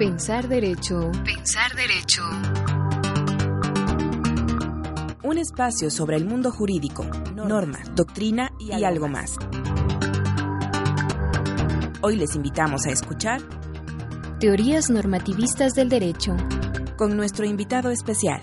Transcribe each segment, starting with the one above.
Pensar derecho. Pensar derecho. Un espacio sobre el mundo jurídico, normas, doctrina y algo más. Hoy les invitamos a escuchar Teorías normativistas del derecho. Con nuestro invitado especial.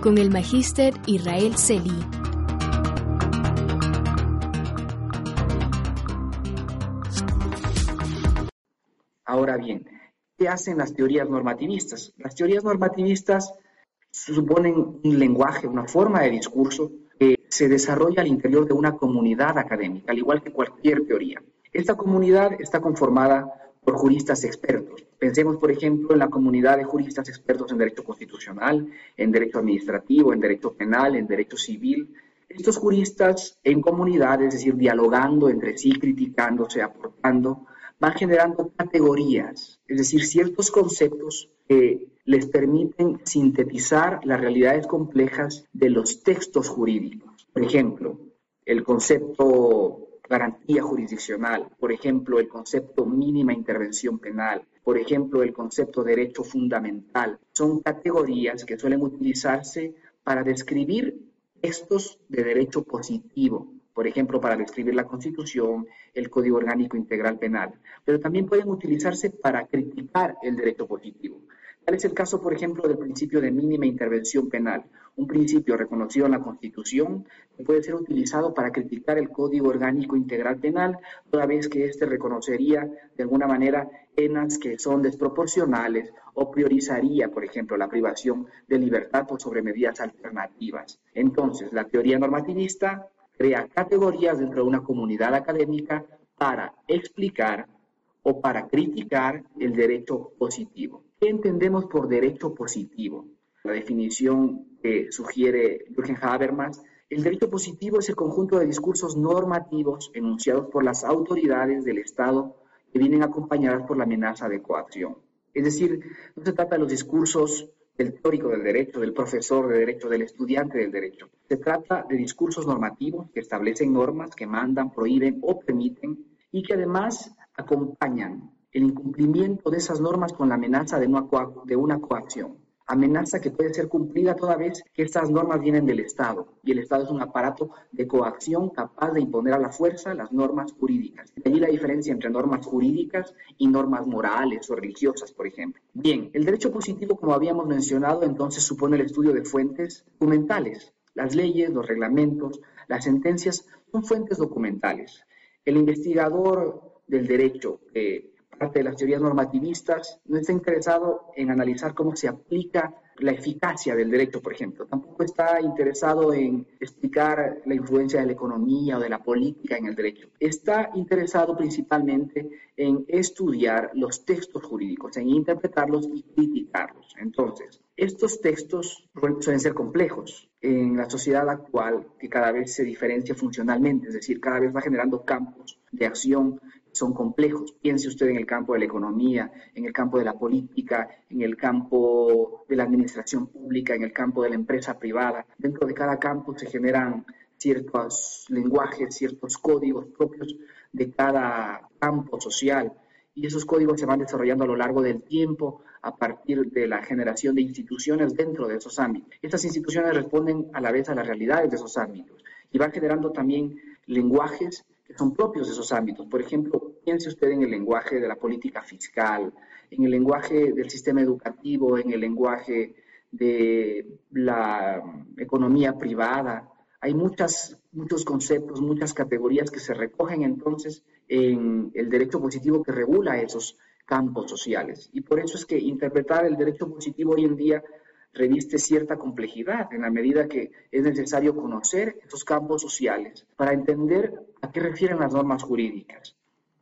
Con el magíster Israel Celi. Ahora bien, ¿qué hacen las teorías normativistas? Las teorías normativistas suponen un lenguaje, una forma de discurso que se desarrolla al interior de una comunidad académica, al igual que cualquier teoría. Esta comunidad está conformada por juristas expertos. Pensemos, por ejemplo, en la comunidad de juristas expertos en derecho constitucional, en derecho administrativo, en derecho penal, en derecho civil. Estos juristas en comunidad, es decir, dialogando entre sí, criticándose, aportando, van generando categorías, es decir, ciertos conceptos que les permiten sintetizar las realidades complejas de los textos jurídicos. Por ejemplo, el concepto garantía jurisdiccional, por ejemplo, el concepto mínima intervención penal, por ejemplo, el concepto derecho fundamental, son categorías que suelen utilizarse para describir textos de derecho positivo, por ejemplo, para describir la Constitución, el Código Orgánico Integral Penal, pero también pueden utilizarse para criticar el derecho positivo. Tal es el caso, por ejemplo, del principio de mínima intervención penal, un principio reconocido en la Constitución que puede ser utilizado para criticar el Código Orgánico Integral Penal, toda vez que éste reconocería de alguna manera penas que son desproporcionales o priorizaría, por ejemplo, la privación de libertad por sobre medidas alternativas. Entonces, la teoría normativista crea categorías dentro de una comunidad académica para explicar o para criticar el derecho positivo. ¿Qué entendemos por derecho positivo? La definición que sugiere Jürgen Habermas, el derecho positivo es el conjunto de discursos normativos enunciados por las autoridades del Estado que vienen acompañadas por la amenaza de coacción. Es decir, no se trata de los discursos del teórico del derecho, del profesor de derecho, del estudiante del derecho. Se trata de discursos normativos que establecen normas, que mandan, prohíben o permiten y que además acompañan el incumplimiento de esas normas con la amenaza de una, coacción. Amenaza que puede ser cumplida toda vez que estas normas vienen del Estado y el Estado es un aparato de coacción capaz de imponer a la fuerza las normas jurídicas. De ahí la diferencia entre normas jurídicas y normas morales o religiosas, por ejemplo. Bien, el derecho positivo, como habíamos mencionado, entonces supone el estudio de fuentes documentales. Las leyes, los reglamentos, las sentencias son fuentes documentales. El investigador del derecho que parte de las teorías normativistas, no está interesado en analizar cómo se aplica la eficacia del derecho, por ejemplo. Tampoco está interesado en explicar la influencia de la economía o de la política en el derecho. Está interesado principalmente en estudiar los textos jurídicos, en interpretarlos y criticarlos. Entonces, estos textos suelen ser complejos en la sociedad actual que cada vez se diferencia funcionalmente, es decir, cada vez va generando campos de acción son complejos. Piense usted en el campo de la economía, en el campo de la política, en el campo de la administración pública, en el campo de la empresa privada. Dentro de cada campo se generan ciertos lenguajes, ciertos códigos propios de cada campo social y esos códigos se van desarrollando a lo largo del tiempo a partir de la generación de instituciones dentro de esos ámbitos. Estas instituciones responden a la vez a las realidades de esos ámbitos y van generando también lenguajes que son propios de esos ámbitos. Por ejemplo, piense usted en el lenguaje de la política fiscal, en el lenguaje del sistema educativo, en el lenguaje de la economía privada. Hay muchas, muchos conceptos, muchas categorías que se recogen entonces en el derecho positivo que regula esos campos sociales. Y por eso es que interpretar el derecho positivo hoy en día reviste cierta complejidad en la medida que es necesario conocer esos campos sociales para entender a qué refieren las normas jurídicas.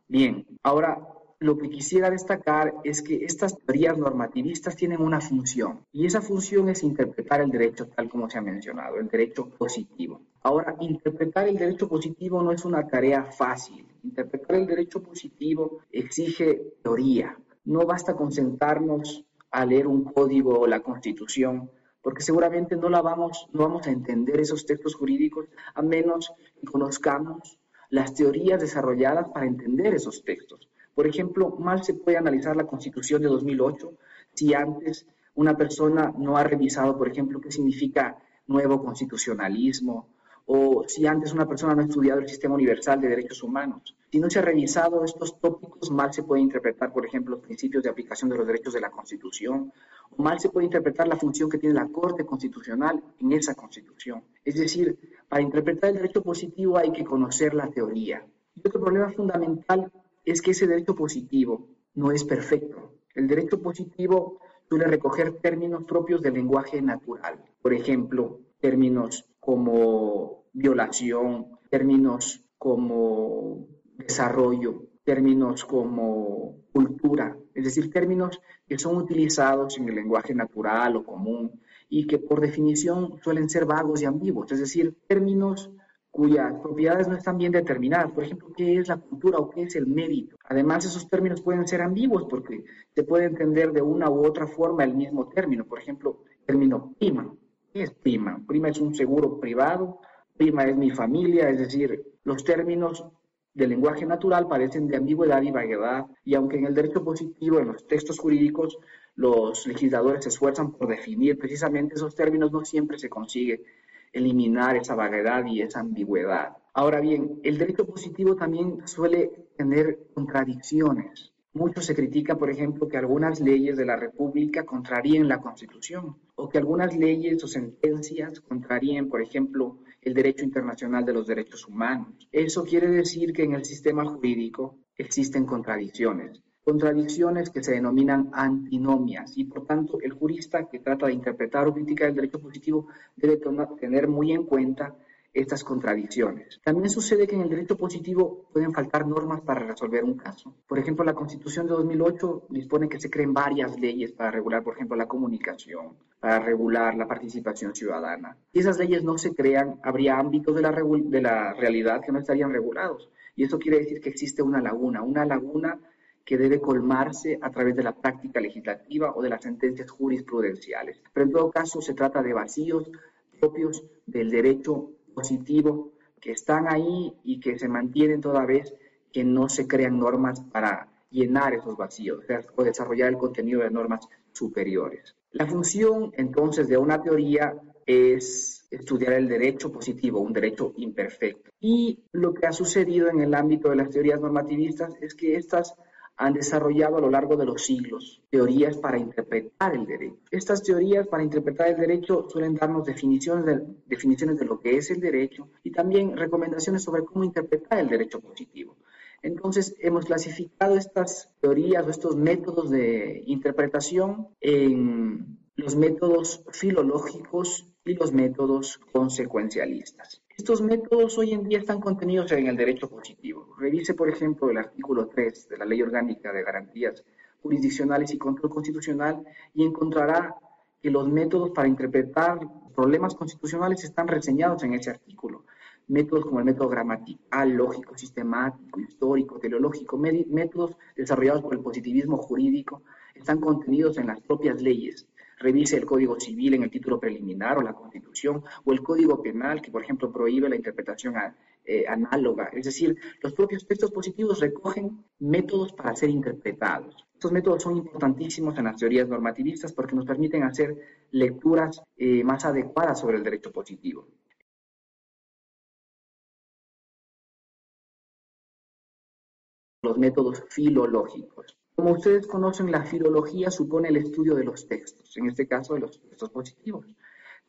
Bien, ahora lo que quisiera destacar es que estas teorías normativistas tienen una función y esa función es interpretar el derecho tal como se ha mencionado, el derecho positivo. Ahora, interpretar el derecho positivo no es una tarea fácil. Interpretar el derecho positivo exige teoría. No basta con sentarnos a leer un código o la constitución porque seguramente no la vamos, no vamos a entender esos textos jurídicos a menos que conozcamos las teorías desarrolladas para entender esos textos. Por ejemplo, mal se puede analizar la Constitución de 2008 si antes una persona no ha revisado, por ejemplo, qué significa nuevo constitucionalismo, o si antes una persona no ha estudiado el sistema universal de derechos humanos. Si no se ha revisado estos tópicos, mal se puede interpretar, por ejemplo, los principios de aplicación de los derechos de la Constitución, o mal se puede interpretar la función que tiene la Corte Constitucional en esa Constitución. Es decir, para interpretar el derecho positivo hay que conocer la teoría. Y otro problema fundamental es que ese derecho positivo no es perfecto. El derecho positivo suele recoger términos propios del lenguaje natural. Por ejemplo, términos como violación, términos como desarrollo, términos como cultura, es decir, términos que son utilizados en el lenguaje natural o común y que por definición suelen ser vagos y ambiguos, es decir, términos cuyas propiedades no están bien determinadas. Por ejemplo, ¿qué es la cultura o qué es el mérito? Además, esos términos pueden ser ambiguos porque se puede entender de una u otra forma el mismo término. Por ejemplo, término prima. ¿Qué es prima? Prima es un seguro privado, prima es mi familia, es decir, los términos del lenguaje natural parecen de ambigüedad y vaguedad, y aunque en el derecho positivo, en los textos jurídicos, los legisladores se esfuerzan por definir precisamente esos términos, no siempre se consigue eliminar esa vaguedad y esa ambigüedad. Ahora bien, el derecho positivo también suele tener contradicciones. Mucho se critica, por ejemplo, que algunas leyes de la República contraríen la Constitución o que algunas leyes o sentencias contraríen, por ejemplo, el derecho internacional de los derechos humanos. Eso quiere decir que en el sistema jurídico existen contradicciones contradicciones que se denominan antinomias y por tanto el jurista que trata de interpretar o criticar el derecho positivo debe tener muy en cuenta estas contradicciones. También sucede que en el derecho positivo pueden faltar normas para resolver un caso. Por ejemplo, la Constitución de 2008 dispone que se creen varias leyes para regular, por ejemplo, la comunicación, para regular la participación ciudadana. Si esas leyes no se crean, habría ámbitos de la, realidad que no estarían regulados. Y eso quiere decir que existe una laguna, una laguna que debe colmarse a través de la práctica legislativa o de las sentencias jurisprudenciales. Pero en todo caso se trata de vacíos propios del derecho positivo que están ahí y que se mantienen toda vez que no se crean normas para llenar esos vacíos o desarrollar el contenido de normas superiores. La función entonces de una teoría es estudiar el derecho positivo, un derecho imperfecto. Y lo que ha sucedido en el ámbito de las teorías normativistas es que estas han desarrollado a lo largo de los siglos teorías para interpretar el derecho. Estas teorías para interpretar el derecho suelen darnos definiciones de, definiciones de lo que es el derecho y también recomendaciones sobre cómo interpretar el derecho positivo. Entonces, hemos clasificado estas teorías o estos métodos de interpretación en los métodos filológicos y los métodos consecuencialistas. Estos métodos hoy en día están contenidos en el derecho positivo. Revise, por ejemplo, el artículo 3 de la Ley Orgánica de Garantías Jurisdiccionales y Control Constitucional y encontrará que los métodos para interpretar problemas constitucionales están reseñados en ese artículo. Métodos como el método gramatical, lógico, sistemático, histórico, teleológico, métodos desarrollados por el positivismo jurídico, están contenidos en las propias leyes revise el Código Civil en el título preliminar o la Constitución o el Código Penal que, por ejemplo, prohíbe la interpretación eh, análoga. Es decir, los propios textos positivos recogen métodos para ser interpretados. Estos métodos son importantísimos en las teorías normativistas porque nos permiten hacer lecturas eh, más adecuadas sobre el derecho positivo. Los métodos filológicos. Como ustedes conocen, la filología supone el estudio de los textos, en este caso de los textos positivos.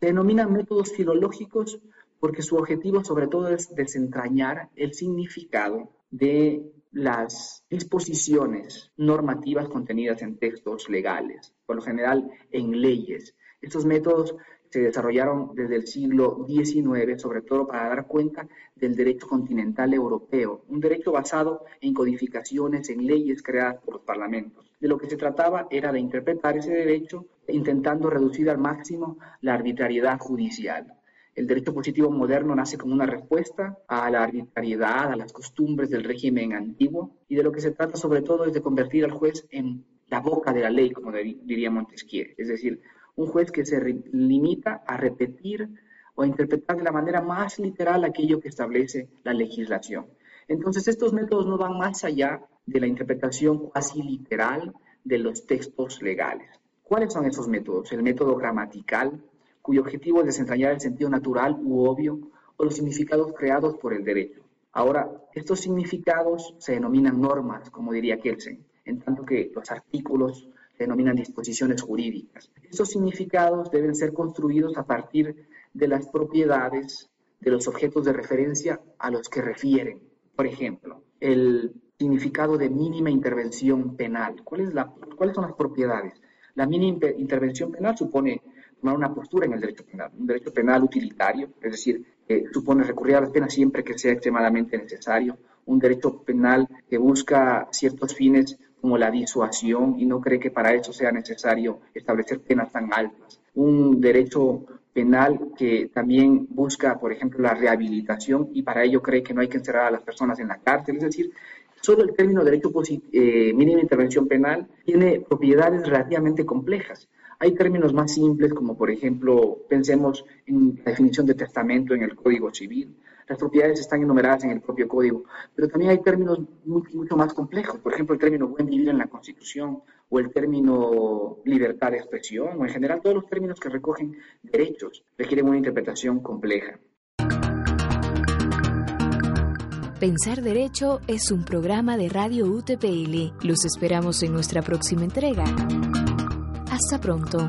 Se denominan métodos filológicos porque su objetivo sobre todo es desentrañar el significado de las disposiciones normativas contenidas en textos legales, por lo general en leyes. Estos métodos se desarrollaron desde el siglo XIX, sobre todo para dar cuenta del derecho continental europeo, un derecho basado en codificaciones, en leyes creadas por los parlamentos. De lo que se trataba era de interpretar ese derecho intentando reducir al máximo la arbitrariedad judicial. El derecho positivo moderno nace como una respuesta a la arbitrariedad, a las costumbres del régimen antiguo, y de lo que se trata sobre todo es de convertir al juez en la boca de la ley, como diría Montesquieu, es decir, un juez que se limita a repetir o a interpretar de la manera más literal aquello que establece la legislación. Entonces, estos métodos no van más allá de la interpretación casi literal de los textos legales. ¿Cuáles son esos métodos? El método gramatical, cuyo objetivo es desentrañar el sentido natural u obvio o los significados creados por el derecho. Ahora, estos significados se denominan normas, como diría Kelsen, en tanto que los artículos denominan disposiciones jurídicas. Estos significados deben ser construidos a partir de las propiedades de los objetos de referencia a los que refieren. Por ejemplo, el significado de mínima intervención penal. ¿Cuál es la, ¿Cuáles son las propiedades? La mínima intervención penal supone tomar una postura en el derecho penal, un derecho penal utilitario, es decir, que supone recurrir a las penas siempre que sea extremadamente necesario, un derecho penal que busca ciertos fines como la disuasión y no cree que para eso sea necesario establecer penas tan altas. Un derecho penal que también busca, por ejemplo, la rehabilitación y para ello cree que no hay que encerrar a las personas en la cárcel. Es decir, solo el término derecho eh, mínima intervención penal tiene propiedades relativamente complejas. Hay términos más simples como, por ejemplo, pensemos en la definición de testamento en el Código Civil, las propiedades están enumeradas en el propio código, pero también hay términos mucho más complejos, por ejemplo, el término buen vivir en la Constitución o el término libertad de expresión o en general todos los términos que recogen derechos requieren una interpretación compleja. Pensar Derecho es un programa de Radio UTPL. Los esperamos en nuestra próxima entrega. Hasta pronto.